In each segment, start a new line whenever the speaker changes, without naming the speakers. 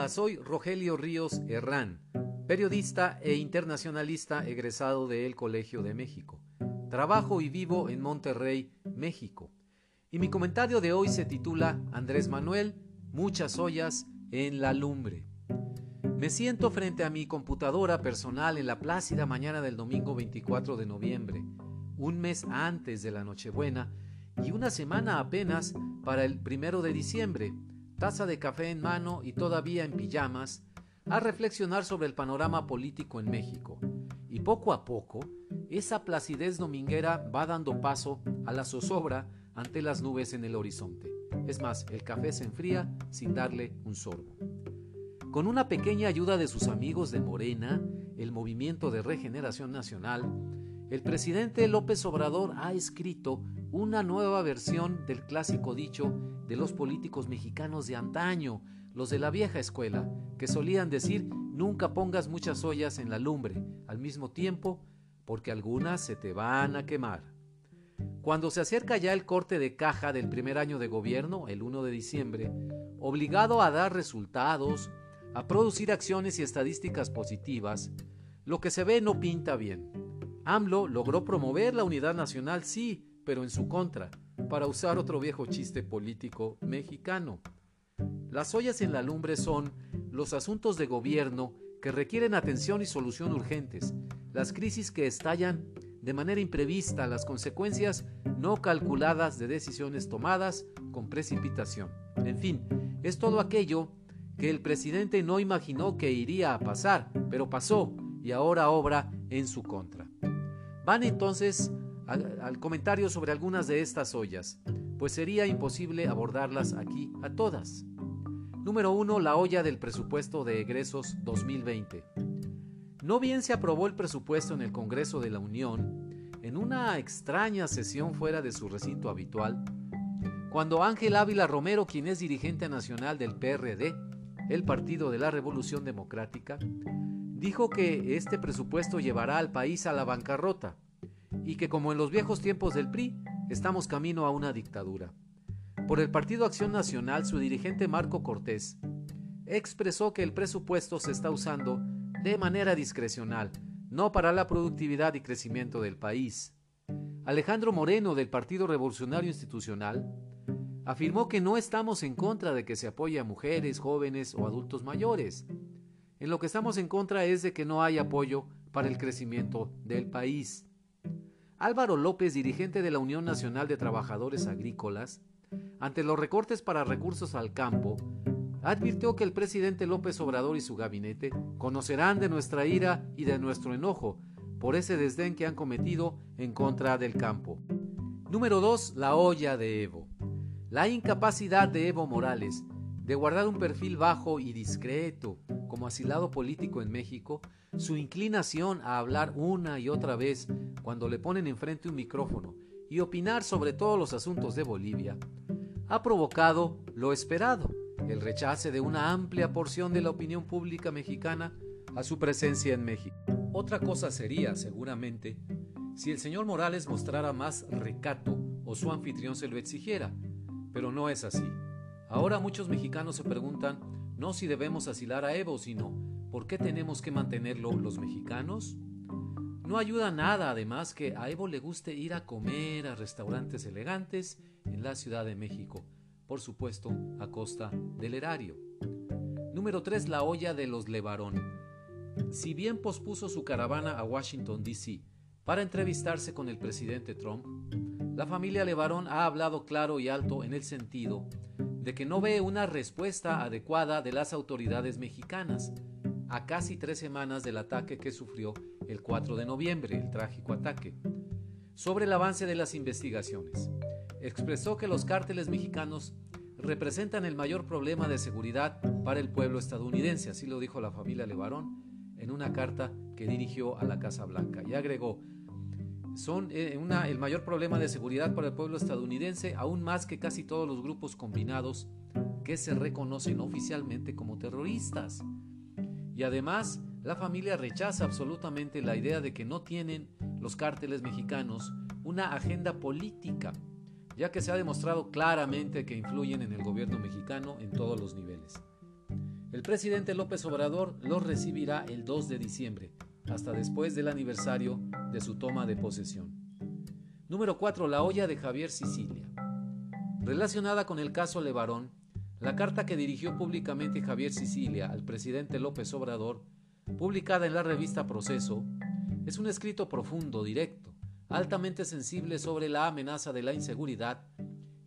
Hola, soy Rogelio Ríos Herrán, periodista e internacionalista egresado del Colegio de México. Trabajo y vivo en Monterrey, México. Y mi comentario de hoy se titula Andrés Manuel, muchas ollas en la lumbre. Me siento frente a mi computadora personal en la plácida mañana del domingo 24 de noviembre, un mes antes de la Nochebuena y una semana apenas para el primero de diciembre, taza de café en mano y todavía en pijamas, a reflexionar sobre el panorama político en México. Y poco a poco, esa placidez dominguera va dando paso a la zozobra ante las nubes en el horizonte. Es más, el café se enfría sin darle un sorbo. Con una pequeña ayuda de sus amigos de Morena, el Movimiento de Regeneración Nacional, el presidente López Obrador ha escrito una nueva versión del clásico dicho de los políticos mexicanos de antaño, los de la vieja escuela, que solían decir nunca pongas muchas ollas en la lumbre al mismo tiempo, porque algunas se te van a quemar. Cuando se acerca ya el corte de caja del primer año de gobierno, el 1 de diciembre, obligado a dar resultados, a producir acciones y estadísticas positivas, lo que se ve no pinta bien. AMLO logró promover la unidad nacional, sí, pero en su contra, para usar otro viejo chiste político mexicano. Las ollas en la lumbre son los asuntos de gobierno que requieren atención y solución urgentes, las crisis que estallan de manera imprevista, las consecuencias no calculadas de decisiones tomadas con precipitación. En fin, es todo aquello que el presidente no imaginó que iría a pasar, pero pasó y ahora obra en su contra. Van entonces al, comentario sobre algunas de estas ollas, pues sería imposible abordarlas aquí a todas. Número 1. La olla del presupuesto de egresos 2020. No bien se aprobó el presupuesto en el Congreso de la Unión, en una extraña sesión fuera de su recinto habitual, cuando Ángel Ávila Romero, quien es dirigente nacional del PRD, el Partido de la Revolución Democrática, dijo que este presupuesto llevará al país a la bancarrota y que como en los viejos tiempos del PRI, estamos camino a una dictadura. Por el Partido Acción Nacional, su dirigente Marco Cortés expresó que el presupuesto se está usando de manera discrecional, no para la productividad y crecimiento del país. Alejandro Moreno, del Partido Revolucionario Institucional, afirmó que no estamos en contra de que se apoye a mujeres, jóvenes o adultos mayores. En lo que estamos en contra es de que no hay apoyo para el crecimiento del país. Álvaro López, dirigente de la Unión Nacional de Trabajadores Agrícolas, ante los recortes para recursos al campo, advirtió que el presidente López Obrador y su gabinete conocerán de nuestra ira y de nuestro enojo por ese desdén que han cometido en contra del campo. Número 2. La olla de Evo. La incapacidad de Evo Morales de guardar un perfil bajo y discreto como asilado político en México, su inclinación a hablar una y otra vez cuando le ponen enfrente un micrófono y opinar sobre todos los asuntos de Bolivia, ha provocado lo esperado, el rechace de una amplia porción de la opinión pública mexicana a su presencia en México. Otra cosa sería, seguramente, si el señor Morales mostrara más recato o su anfitrión se lo exigiera, pero no es así. Ahora muchos mexicanos se preguntan no si debemos asilar a Evo, sino ¿por qué tenemos que mantenerlo los mexicanos? No ayuda nada, además, que a Evo le guste ir a comer a restaurantes elegantes en la Ciudad de México, por supuesto, a costa del erario. Número 3. La olla de los Levarón. Si bien pospuso su caravana a Washington, D.C. para entrevistarse con el presidente Trump, la familia Levarón ha hablado claro y alto en el sentido de que no ve una respuesta adecuada de las autoridades mexicanas a casi tres semanas del ataque que sufrió el 4 de noviembre, el trágico ataque, sobre el avance de las investigaciones. Expresó que los cárteles mexicanos representan el mayor problema de seguridad para el pueblo estadounidense, así lo dijo la familia Levarón en una carta que dirigió a la Casa Blanca. Y agregó, son eh, el mayor problema de seguridad para el pueblo estadounidense, aún más que casi todos los grupos combinados que se reconocen oficialmente como terroristas. Y además, la familia rechaza absolutamente la idea de que no tienen los cárteles mexicanos una agenda política, ya que se ha demostrado claramente que influyen en el gobierno mexicano en todos los niveles. El presidente López Obrador los recibirá el 2 de diciembre, hasta después del aniversario de su toma de posesión. Número 4. La olla de Javier Sicilia. Relacionada con el caso Levarón, la carta que dirigió públicamente Javier Sicilia al presidente López Obrador, publicada en la revista Proceso, es un escrito profundo, directo, altamente sensible sobre la amenaza de la inseguridad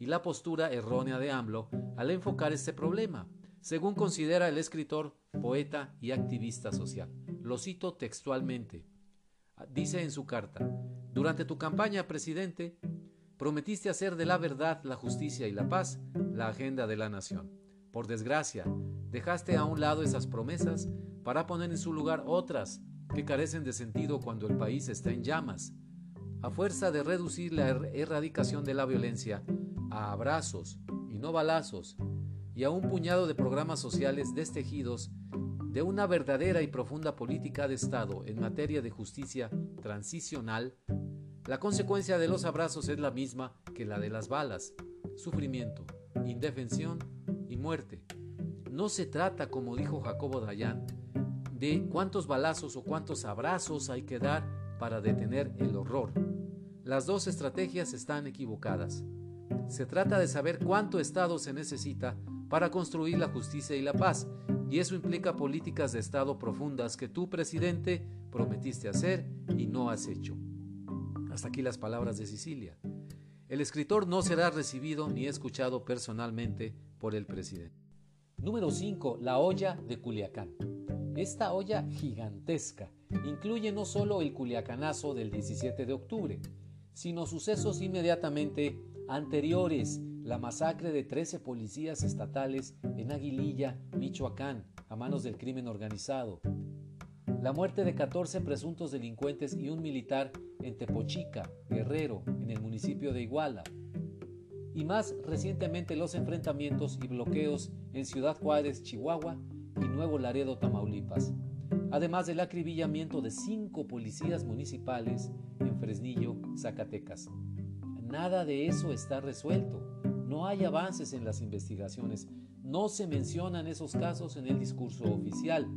y la postura errónea de AMLO al enfocar este problema, según considera el escritor, poeta y activista social. Lo cito textualmente. Dice en su carta, durante tu campaña, presidente, prometiste hacer de la verdad, la justicia y la paz la agenda de la nación. Por desgracia, dejaste a un lado esas promesas para poner en su lugar otras que carecen de sentido cuando el país está en llamas. A fuerza de reducir la er-, erradicación de la violencia a abrazos y no balazos, y a un puñado de programas sociales destejidos de una verdadera y profunda política de Estado en materia de justicia transicional, la consecuencia de los abrazos es la misma que la de las balas, sufrimiento, indefensión y muerte. No se trata, como dijo Jacobo Dayan, de cuántos balazos o cuántos abrazos hay que dar para detener el horror. Las dos estrategias están equivocadas. Se trata de saber cuánto Estado se necesita para construir la justicia y la paz, y eso implica políticas de Estado profundas que tú, presidente, prometiste hacer y no has hecho. Hasta aquí las palabras de Sicilia. El escritor no será recibido ni escuchado personalmente por el presidente. Número 5. La olla de Culiacán. Esta olla gigantesca incluye no solo el culiacanazo del 17 de octubre, sino sucesos inmediatamente anteriores la masacre de 13 policías estatales en Aguililla, Michoacán, a manos del crimen organizado, la muerte de 14 presuntos delincuentes y un militar en Tepochica, Guerrero, en el municipio de Iguala, y más recientemente los enfrentamientos y bloqueos en Ciudad Juárez, Chihuahua y Nuevo Laredo, Tamaulipas, además del acribillamiento de cinco policías municipales en Fresnillo, Zacatecas. Nada de eso está resuelto. No hay avances en las investigaciones. No se mencionan esos casos en el discurso oficial.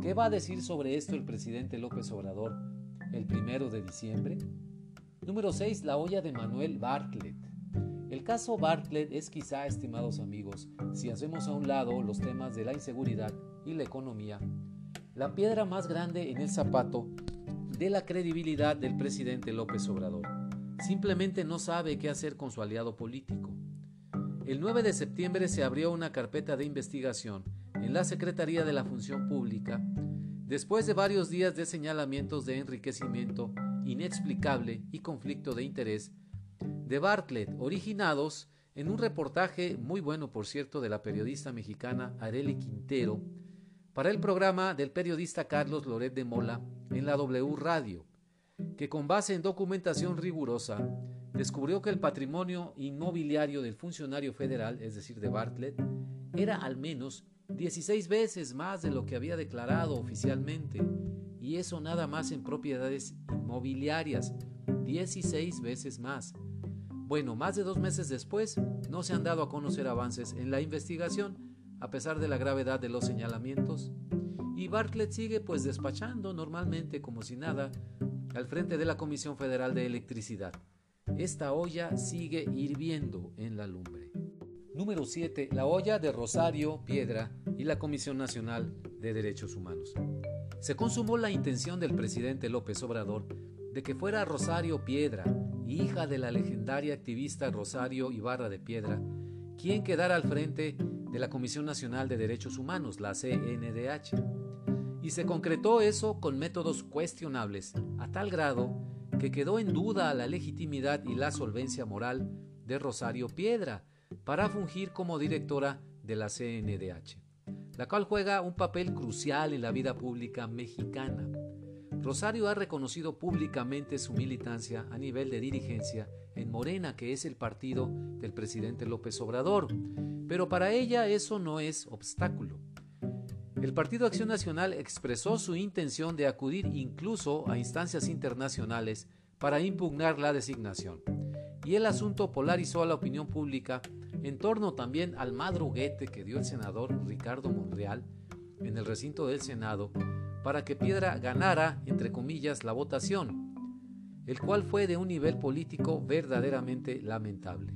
¿Qué va a decir sobre esto el presidente López Obrador el primero de diciembre? Número 6. La olla de Manuel Bartlett. El caso Bartlett es quizá, estimados amigos, si hacemos a un lado los temas de la inseguridad y la economía, la piedra más grande en el zapato de la credibilidad del presidente López Obrador. Simplemente no sabe qué hacer con su aliado político. El 9 de septiembre se abrió una carpeta de investigación en la Secretaría de la Función Pública después de varios días de señalamientos de enriquecimiento inexplicable y conflicto de interés de Bartlett, originados en un reportaje muy bueno, por cierto, de la periodista mexicana Areli Quintero, para el programa del periodista Carlos Loret de Mola en la W Radio, que con base en documentación rigurosa descubrió que el patrimonio inmobiliario del funcionario federal, es decir, de Bartlett, era al menos 16 veces más de lo que había declarado oficialmente, y eso nada más en propiedades inmobiliarias, 16 veces más. Bueno, más de dos meses después, no se han dado a conocer avances en la investigación, a pesar de la gravedad de los señalamientos, y Bartlett sigue pues despachando normalmente como si nada al frente de la Comisión Federal de Electricidad. Esta olla sigue hirviendo en la lumbre. Número 7. La olla de Rosario Piedra y la Comisión Nacional de Derechos Humanos. Se consumó la intención del presidente López Obrador de que fuera Rosario Piedra, hija de la legendaria activista Rosario Ibarra de Piedra, quien quedara al frente de la Comisión Nacional de Derechos Humanos, la CNDH. Y se concretó eso con métodos cuestionables, a tal grado que quedó en duda la legitimidad y la solvencia moral de Rosario Piedra para fungir como directora de la CNDH, la cual juega un papel crucial en la vida pública mexicana. Rosario ha reconocido públicamente su militancia a nivel de dirigencia en Morena, que es el partido del presidente López Obrador, pero para ella eso no es obstáculo. El Partido Acción Nacional expresó su intención de acudir incluso a instancias internacionales para impugnar la designación, y el asunto polarizó a la opinión pública en torno también al madruguete que dio el senador Ricardo Monreal en el recinto del Senado para que Piedra ganara, entre comillas, la votación, el cual fue de un nivel político verdaderamente lamentable.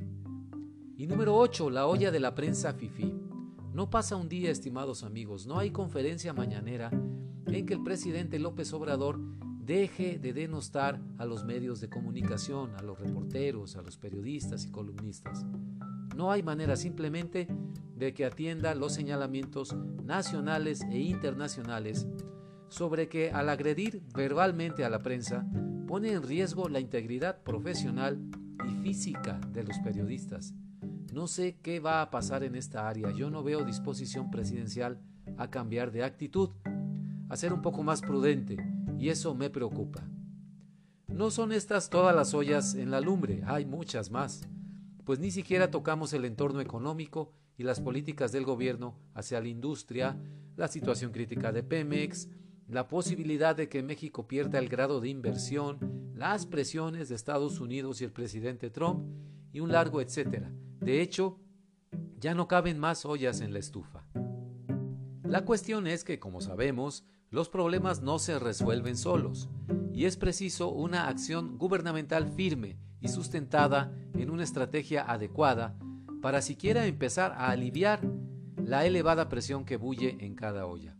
Y número 8, la olla de la prensa FIFI. No pasa un día, estimados amigos, no hay conferencia mañanera en que el presidente López Obrador deje de denostar a los medios de comunicación, a los reporteros, a los periodistas y columnistas. No hay manera simplemente de que atienda los señalamientos nacionales e internacionales sobre que al agredir verbalmente a la prensa pone en riesgo la integridad profesional y física de los periodistas. No sé qué va a pasar en esta área. Yo no veo disposición presidencial a cambiar de actitud, a ser un poco más prudente, y eso me preocupa. No son estas todas las ollas en la lumbre, hay muchas más pues ni siquiera tocamos el entorno económico y las políticas del gobierno hacia la industria, la situación crítica de Pemex, la posibilidad de que México pierda el grado de inversión, las presiones de Estados Unidos y el presidente Trump y un largo etcétera. De hecho, ya no caben más ollas en la estufa. La cuestión es que, como sabemos, los problemas no se resuelven solos y es preciso una acción gubernamental firme y sustentada en una estrategia adecuada para siquiera empezar a aliviar la elevada presión que bulle en cada olla.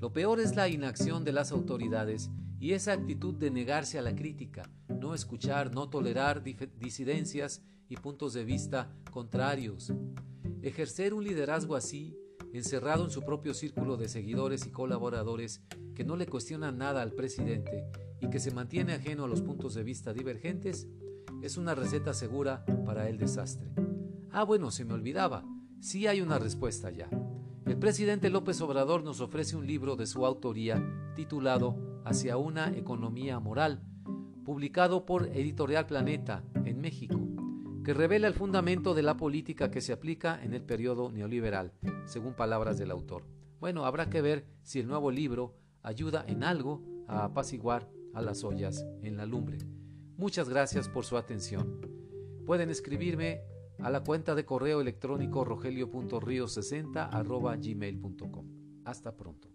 Lo peor es la inacción de las autoridades y esa actitud de negarse a la crítica, no escuchar, no tolerar disidencias y puntos de vista contrarios. Ejercer un liderazgo así, encerrado en su propio círculo de seguidores y colaboradores que no le cuestionan nada al presidente y que se mantiene ajeno a los puntos de vista divergentes, es una receta segura para el desastre. Ah, bueno, se me olvidaba. Sí hay una respuesta ya. El presidente López Obrador nos ofrece un libro de su autoría titulado Hacia una economía moral, publicado por Editorial Planeta en México, revela el fundamento de la política que se aplica en el periodo neoliberal, según palabras del autor. Bueno, habrá que ver si el nuevo libro ayuda en algo a apaciguar a las ollas en la lumbre. Muchas gracias por su atención. Pueden escribirme a la cuenta de correo electrónico rogelio.rio60 gmail.com. Hasta pronto.